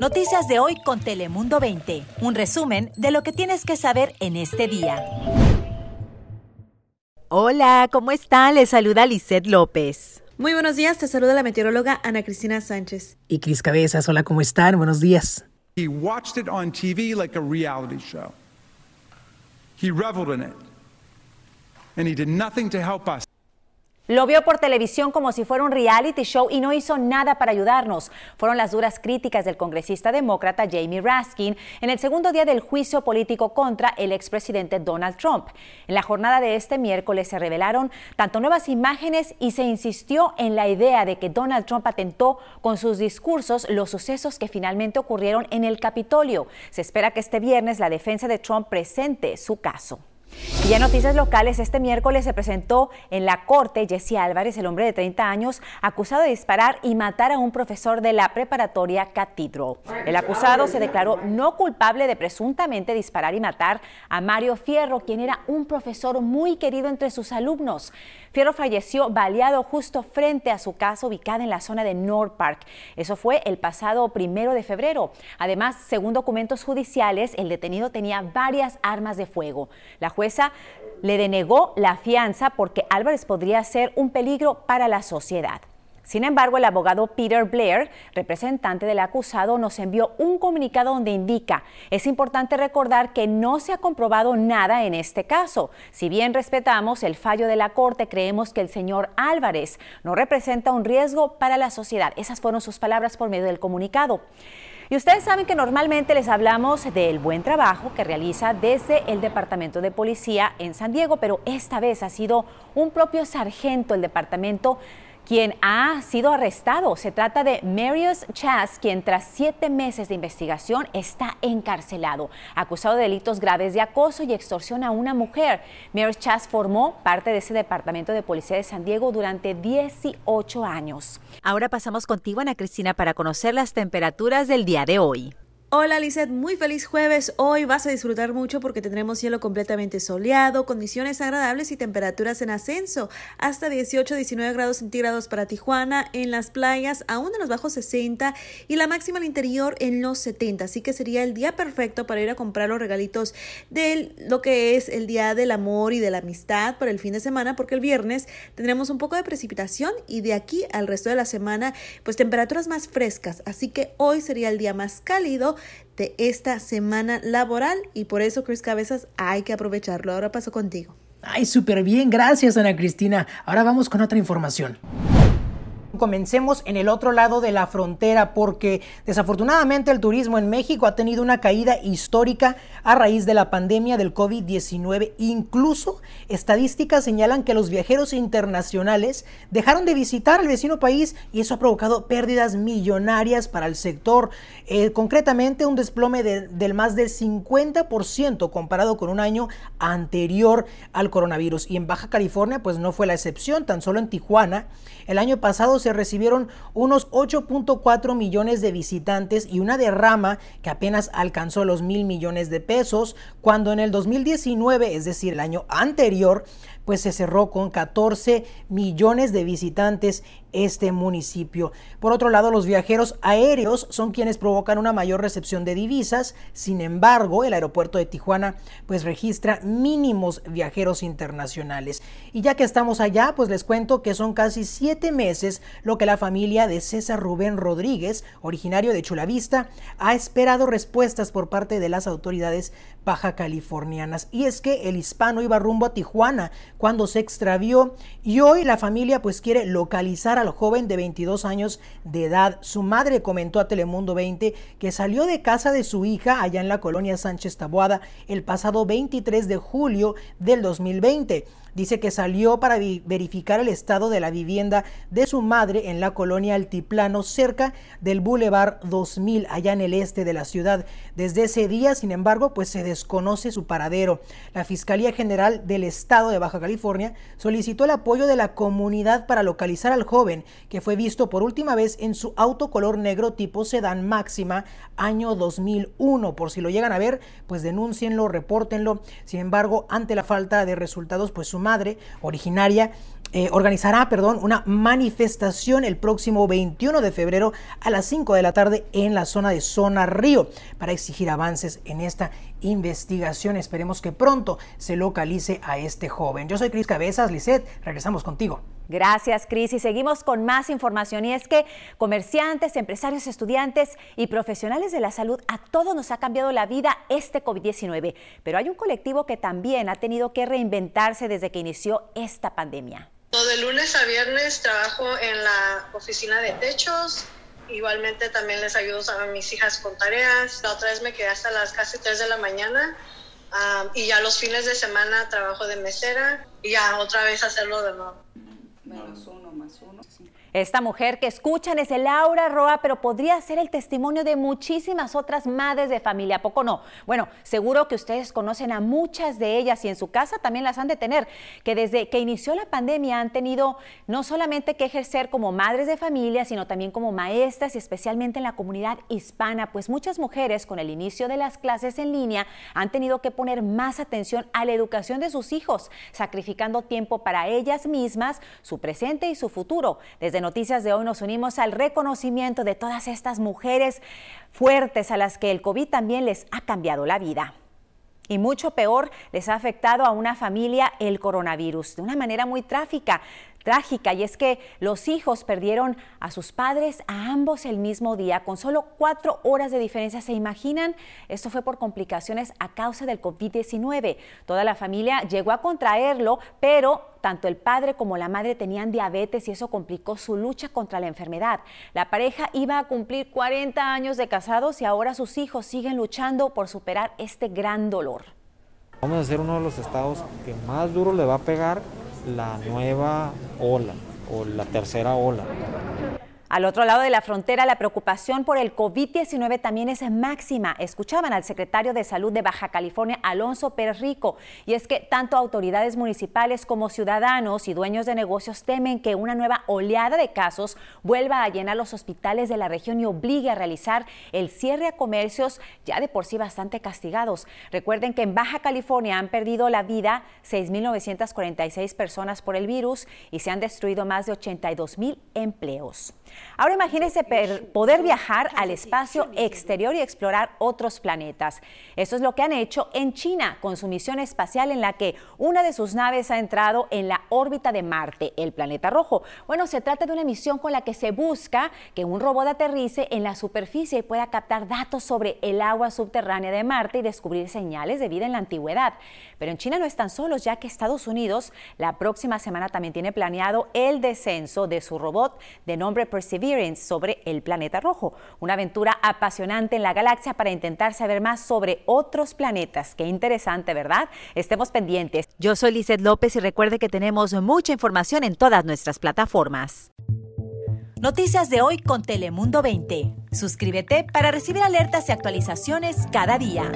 Noticias de hoy con Telemundo 20. Un resumen de lo que tienes que saber en este día. Hola, ¿cómo está? Les saluda Lisette López. Muy buenos días, te saluda la meteoróloga Ana Cristina Sánchez. Y Cris Cabezas, hola, ¿cómo están? Buenos días. He watched it on TV like a reality show. He reveled in it. And he did nothing to help us. Lo vio por televisión como si fuera un reality show y no hizo nada para ayudarnos. Fueron las duras críticas del congresista demócrata Jamie Raskin en el segundo día del juicio político contra el expresidente Donald Trump. En la jornada de este miércoles se revelaron tanto nuevas imágenes y se insistió en la idea de que Donald Trump atentó con sus discursos los sucesos que finalmente ocurrieron en el Capitolio. Se espera que este viernes la defensa de Trump presente su caso. Y ya noticias locales, este miércoles se presentó en la corte Jesse Álvarez, el hombre de 30 años, acusado de disparar y matar a un profesor de la preparatoria Cathedral. El acusado se declaró no culpable de presuntamente disparar y matar a Mario Fierro, quien era un profesor muy querido entre sus alumnos. Fierro falleció baleado justo frente a su casa ubicada en la zona de North Park. Eso fue el pasado primero de febrero. Además, según documentos judiciales, el detenido tenía varias armas de fuego. La jueza le denegó la fianza porque Álvarez podría ser un peligro para la sociedad. Sin embargo, el abogado Peter Blair, representante del acusado, nos envió un comunicado donde indica, es importante recordar que no se ha comprobado nada en este caso. Si bien respetamos el fallo de la Corte, creemos que el señor Álvarez no representa un riesgo para la sociedad. Esas fueron sus palabras por medio del comunicado. Y ustedes saben que normalmente les hablamos del buen trabajo que realiza desde el Departamento de Policía en San Diego, pero esta vez ha sido un propio sargento el departamento quien ha sido arrestado. Se trata de Marius Chas, quien tras siete meses de investigación está encarcelado, acusado de delitos graves de acoso y extorsión a una mujer. Marius Chas formó parte de ese departamento de policía de San Diego durante 18 años. Ahora pasamos contigo, Ana Cristina, para conocer las temperaturas del día de hoy. Hola Lizeth, muy feliz jueves. Hoy vas a disfrutar mucho porque tendremos cielo completamente soleado, condiciones agradables y temperaturas en ascenso, hasta 18-19 grados centígrados para Tijuana, en las playas aún en los bajos 60 y la máxima al interior en los 70. Así que sería el día perfecto para ir a comprar los regalitos de lo que es el día del amor y de la amistad para el fin de semana, porque el viernes tendremos un poco de precipitación y de aquí al resto de la semana, pues temperaturas más frescas. Así que hoy sería el día más cálido de esta semana laboral y por eso, Chris Cabezas, hay que aprovecharlo. Ahora paso contigo. Ay, súper bien, gracias Ana Cristina. Ahora vamos con otra información. Comencemos en el otro lado de la frontera porque desafortunadamente el turismo en México ha tenido una caída histórica a raíz de la pandemia del COVID-19. Incluso estadísticas señalan que los viajeros internacionales dejaron de visitar al vecino país y eso ha provocado pérdidas millonarias para el sector. Eh, concretamente un desplome del más del 50% comparado con un año anterior al coronavirus. Y en Baja California pues no fue la excepción, tan solo en Tijuana el año pasado se recibieron unos 8.4 millones de visitantes y una derrama que apenas alcanzó los mil millones de pesos, cuando en el 2019, es decir, el año anterior, pues se cerró con 14 millones de visitantes este municipio. Por otro lado, los viajeros aéreos son quienes provocan una mayor recepción de divisas. Sin embargo, el aeropuerto de Tijuana pues registra mínimos viajeros internacionales. Y ya que estamos allá, pues les cuento que son casi siete meses lo que la familia de César Rubén Rodríguez, originario de Chulavista, ha esperado respuestas por parte de las autoridades baja californianas. Y es que el hispano iba rumbo a Tijuana cuando se extravió y hoy la familia pues quiere localizar al joven de 22 años de edad. Su madre comentó a Telemundo 20 que salió de casa de su hija allá en la colonia Sánchez Taboada el pasado 23 de julio del 2020. Dice que salió para verificar el estado de la vivienda de su madre en la colonia Altiplano, cerca del Boulevard 2000, allá en el este de la ciudad. Desde ese día, sin embargo, pues se desconoce su paradero. La Fiscalía General del Estado de Baja California solicitó el apoyo de la comunidad para localizar al joven, que fue visto por última vez en su auto color negro tipo sedán máxima año 2001. Por si lo llegan a ver, pues denúncienlo, repórtenlo. Sin embargo, ante la falta de resultados, pues su madre, originaria eh, organizará, perdón, una manifestación el próximo 21 de febrero a las 5 de la tarde en la zona de Zona Río para exigir avances en esta investigación. Esperemos que pronto se localice a este joven. Yo soy Cris Cabezas, Lisset, regresamos contigo. Gracias, Cris. Y seguimos con más información. Y es que comerciantes, empresarios, estudiantes y profesionales de la salud, a todos nos ha cambiado la vida este COVID-19. Pero hay un colectivo que también ha tenido que reinventarse desde que inició esta pandemia. De lunes a viernes trabajo en la oficina de techos. Igualmente también les ayudo a mis hijas con tareas. La otra vez me quedé hasta las casi 3 de la mañana. Ah, y ya los fines de semana trabajo de mesera y ya otra vez hacerlo de nuevo. Menos uno, más uno. Esta mujer que escuchan es Laura Roa, pero podría ser el testimonio de muchísimas otras madres de familia, ¿poco no? Bueno, seguro que ustedes conocen a muchas de ellas y en su casa también las han de tener, que desde que inició la pandemia han tenido no solamente que ejercer como madres de familia, sino también como maestras y especialmente en la comunidad hispana, pues muchas mujeres con el inicio de las clases en línea han tenido que poner más atención a la educación de sus hijos, sacrificando tiempo para ellas mismas, su presente y su futuro. Desde Noticias de hoy nos unimos al reconocimiento de todas estas mujeres fuertes a las que el COVID también les ha cambiado la vida. Y mucho peor les ha afectado a una familia el coronavirus de una manera muy trágica trágica y es que los hijos perdieron a sus padres a ambos el mismo día con solo cuatro horas de diferencia. ¿Se imaginan? Esto fue por complicaciones a causa del COVID-19. Toda la familia llegó a contraerlo, pero tanto el padre como la madre tenían diabetes y eso complicó su lucha contra la enfermedad. La pareja iba a cumplir 40 años de casados y ahora sus hijos siguen luchando por superar este gran dolor. Vamos a ser uno de los estados que más duro le va a pegar la nueva ola o la tercera ola. Al otro lado de la frontera, la preocupación por el COVID-19 también es máxima. Escuchaban al secretario de Salud de Baja California, Alonso Pérez Rico, y es que tanto autoridades municipales como ciudadanos y dueños de negocios temen que una nueva oleada de casos vuelva a llenar los hospitales de la región y obligue a realizar el cierre a comercios ya de por sí bastante castigados. Recuerden que en Baja California han perdido la vida 6.946 personas por el virus y se han destruido más de 82.000 empleos. Ahora imagínense poder viajar al espacio exterior y explorar otros planetas. Eso es lo que han hecho en China con su misión espacial en la que una de sus naves ha entrado en la órbita de Marte, el planeta rojo. Bueno, se trata de una misión con la que se busca que un robot aterrice en la superficie y pueda captar datos sobre el agua subterránea de Marte y descubrir señales de vida en la antigüedad. Pero en China no están solos, ya que Estados Unidos la próxima semana también tiene planeado el descenso de su robot de nombre Perseverance sobre el planeta rojo. Una aventura apasionante en la galaxia para intentar saber más sobre otros planetas. Qué interesante, ¿verdad? Estemos pendientes. Yo soy Lizeth López y recuerde que tenemos mucha información en todas nuestras plataformas. Noticias de hoy con Telemundo 20. Suscríbete para recibir alertas y actualizaciones cada día.